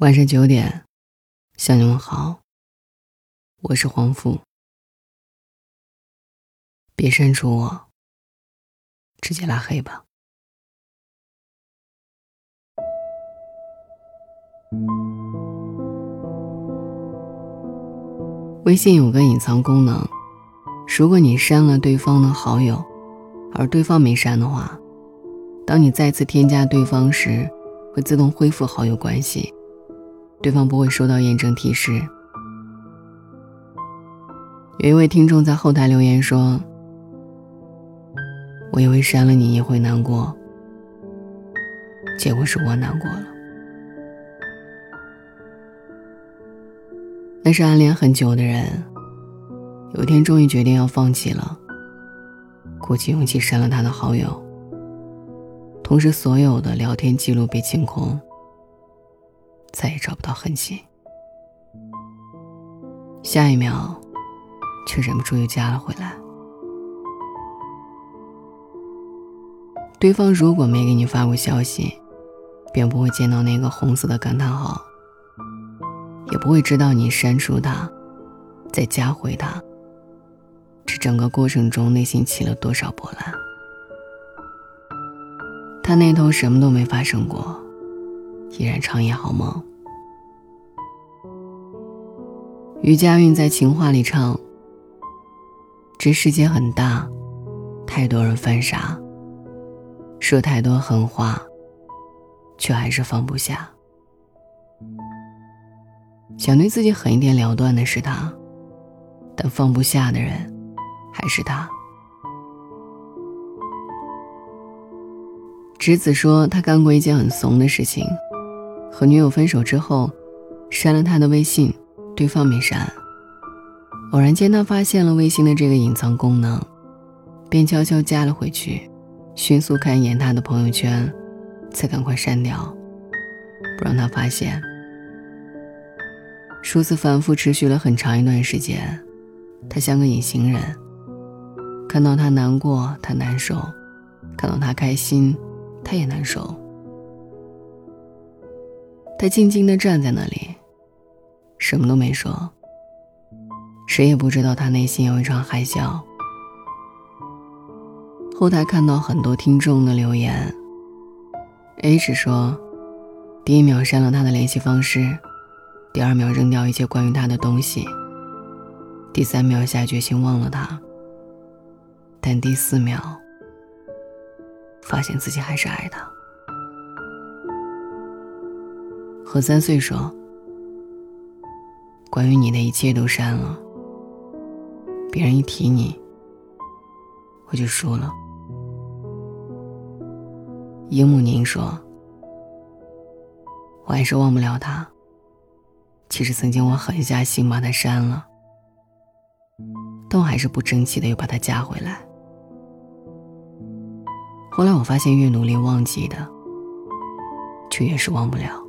晚上九点，向你们好，我是黄富。别删除我，直接拉黑吧。微信有个隐藏功能，如果你删了对方的好友，而对方没删的话，当你再次添加对方时，会自动恢复好友关系。对方不会收到验证提示。有一位听众在后台留言说：“我以为删了你也会难过，结果是我难过了。”那是暗恋很久的人，有一天终于决定要放弃了，鼓起勇气删了他的好友，同时所有的聊天记录被清空。再也找不到痕迹，下一秒，却忍不住又加了回来。对方如果没给你发过消息，便不会见到那个红色的感叹号，也不会知道你删除他，再加回他。这整个过程中，内心起了多少波澜？他那头什么都没发生过。依然长夜好梦。于佳韵在情话里唱：“这世界很大，太多人犯傻，说太多狠话，却还是放不下。想对自己狠一点了断的是他，但放不下的人还是他。”直子说，他干过一件很怂的事情。和女友分手之后，删了他的微信，对方没删。偶然间，他发现了微信的这个隐藏功能，便悄悄加了回去，迅速看一眼他的朋友圈，才赶快删掉，不让他发现。数次反复持续了很长一段时间，他像个隐形人，看到他难过，他难受；看到他开心，他也难受。他静静地站在那里，什么都没说。谁也不知道他内心有一场海啸。后台看到很多听众的留言，H 说：“第一秒删了他的联系方式，第二秒扔掉一切关于他的东西，第三秒下决心忘了他，但第四秒发现自己还是爱他。”和三岁说：“关于你的一切都删了。别人一提你，我就输了。”樱木宁说：“我还是忘不了他。其实曾经我狠下心把他删了，但我还是不争气的又把他加回来。后来我发现，越努力忘记的，却越是忘不了。”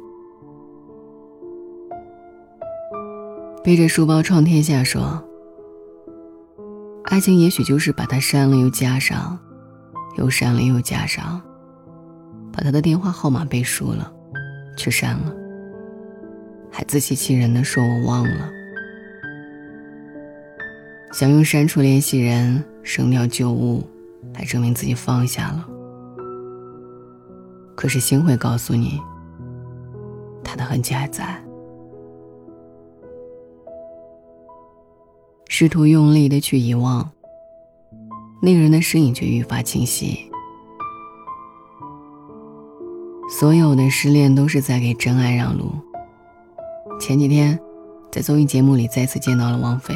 背着书包闯天下，说：“爱情也许就是把他删了又加上，又删了又加上，把他的电话号码背熟了，却删了，还自欺欺人的说我忘了，想用删除联系人、扔掉旧物来证明自己放下了。可是心会告诉你，他的痕迹还在。”试图用力的去遗忘，那个人的身影却愈发清晰。所有的失恋都是在给真爱让路。前几天，在综艺节目里再次见到了王菲。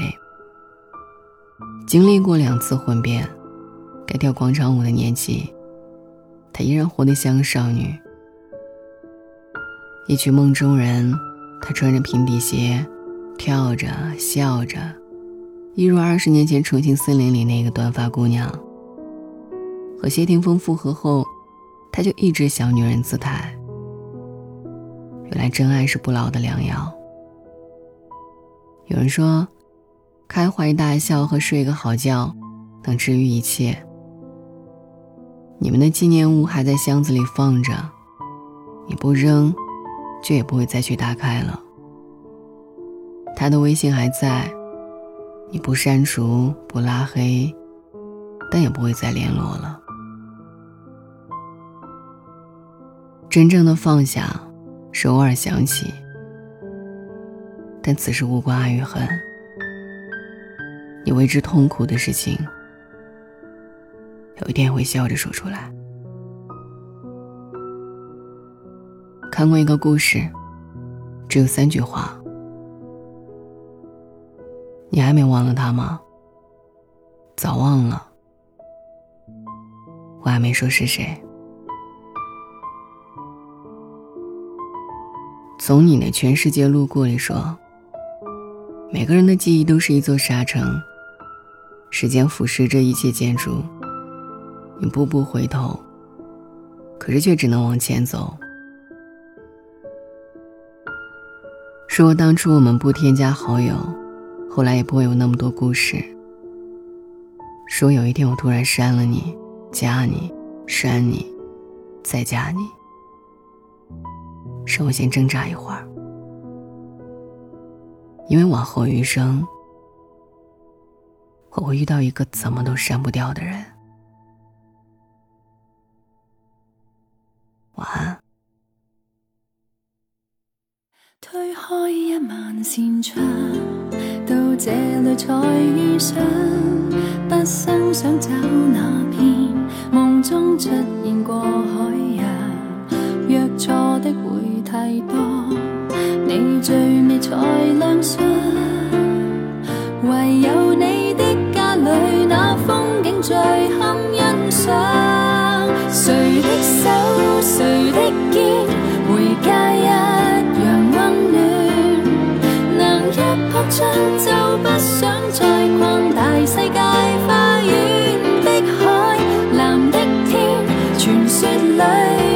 经历过两次婚变，该跳广场舞的年纪，她依然活得像个少女。一曲梦中人，她穿着平底鞋，跳着笑着。一如二十年前《重庆森林》里那个短发姑娘，和谢霆锋复合后，她就一直小女人姿态。原来真爱是不老的良药。有人说，开怀大笑和睡个好觉，能治愈一切。你们的纪念物还在箱子里放着，你不扔，就也不会再去打开了。他的微信还在，你不删除不拉黑，但也不会再联络了。真正的放下，是偶尔想起，但此时无关爱与恨。你为之痛苦的事情，有一天会笑着说出来。看过一个故事，只有三句话。你还没忘了他吗？早忘了。我还没说是谁。从你的全世界路过里说，每个人的记忆都是一座沙城。时间腐蚀着一切建筑，你步步回头，可是却只能往前走。说当初我们不添加好友，后来也不会有那么多故事。说有一天我突然删了你，加你，删你，再加你，让我先挣扎一会儿，因为往后余生。我会遇到一个怎么都删不掉的人。晚安。推开一万扇窗，这里才遇上，不生想找那边梦中出现过海洋，若错的会太多，你最美才亮相，一扑张，就不想再逛大世界花园，碧海，蓝的天，传说里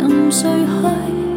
沉睡去。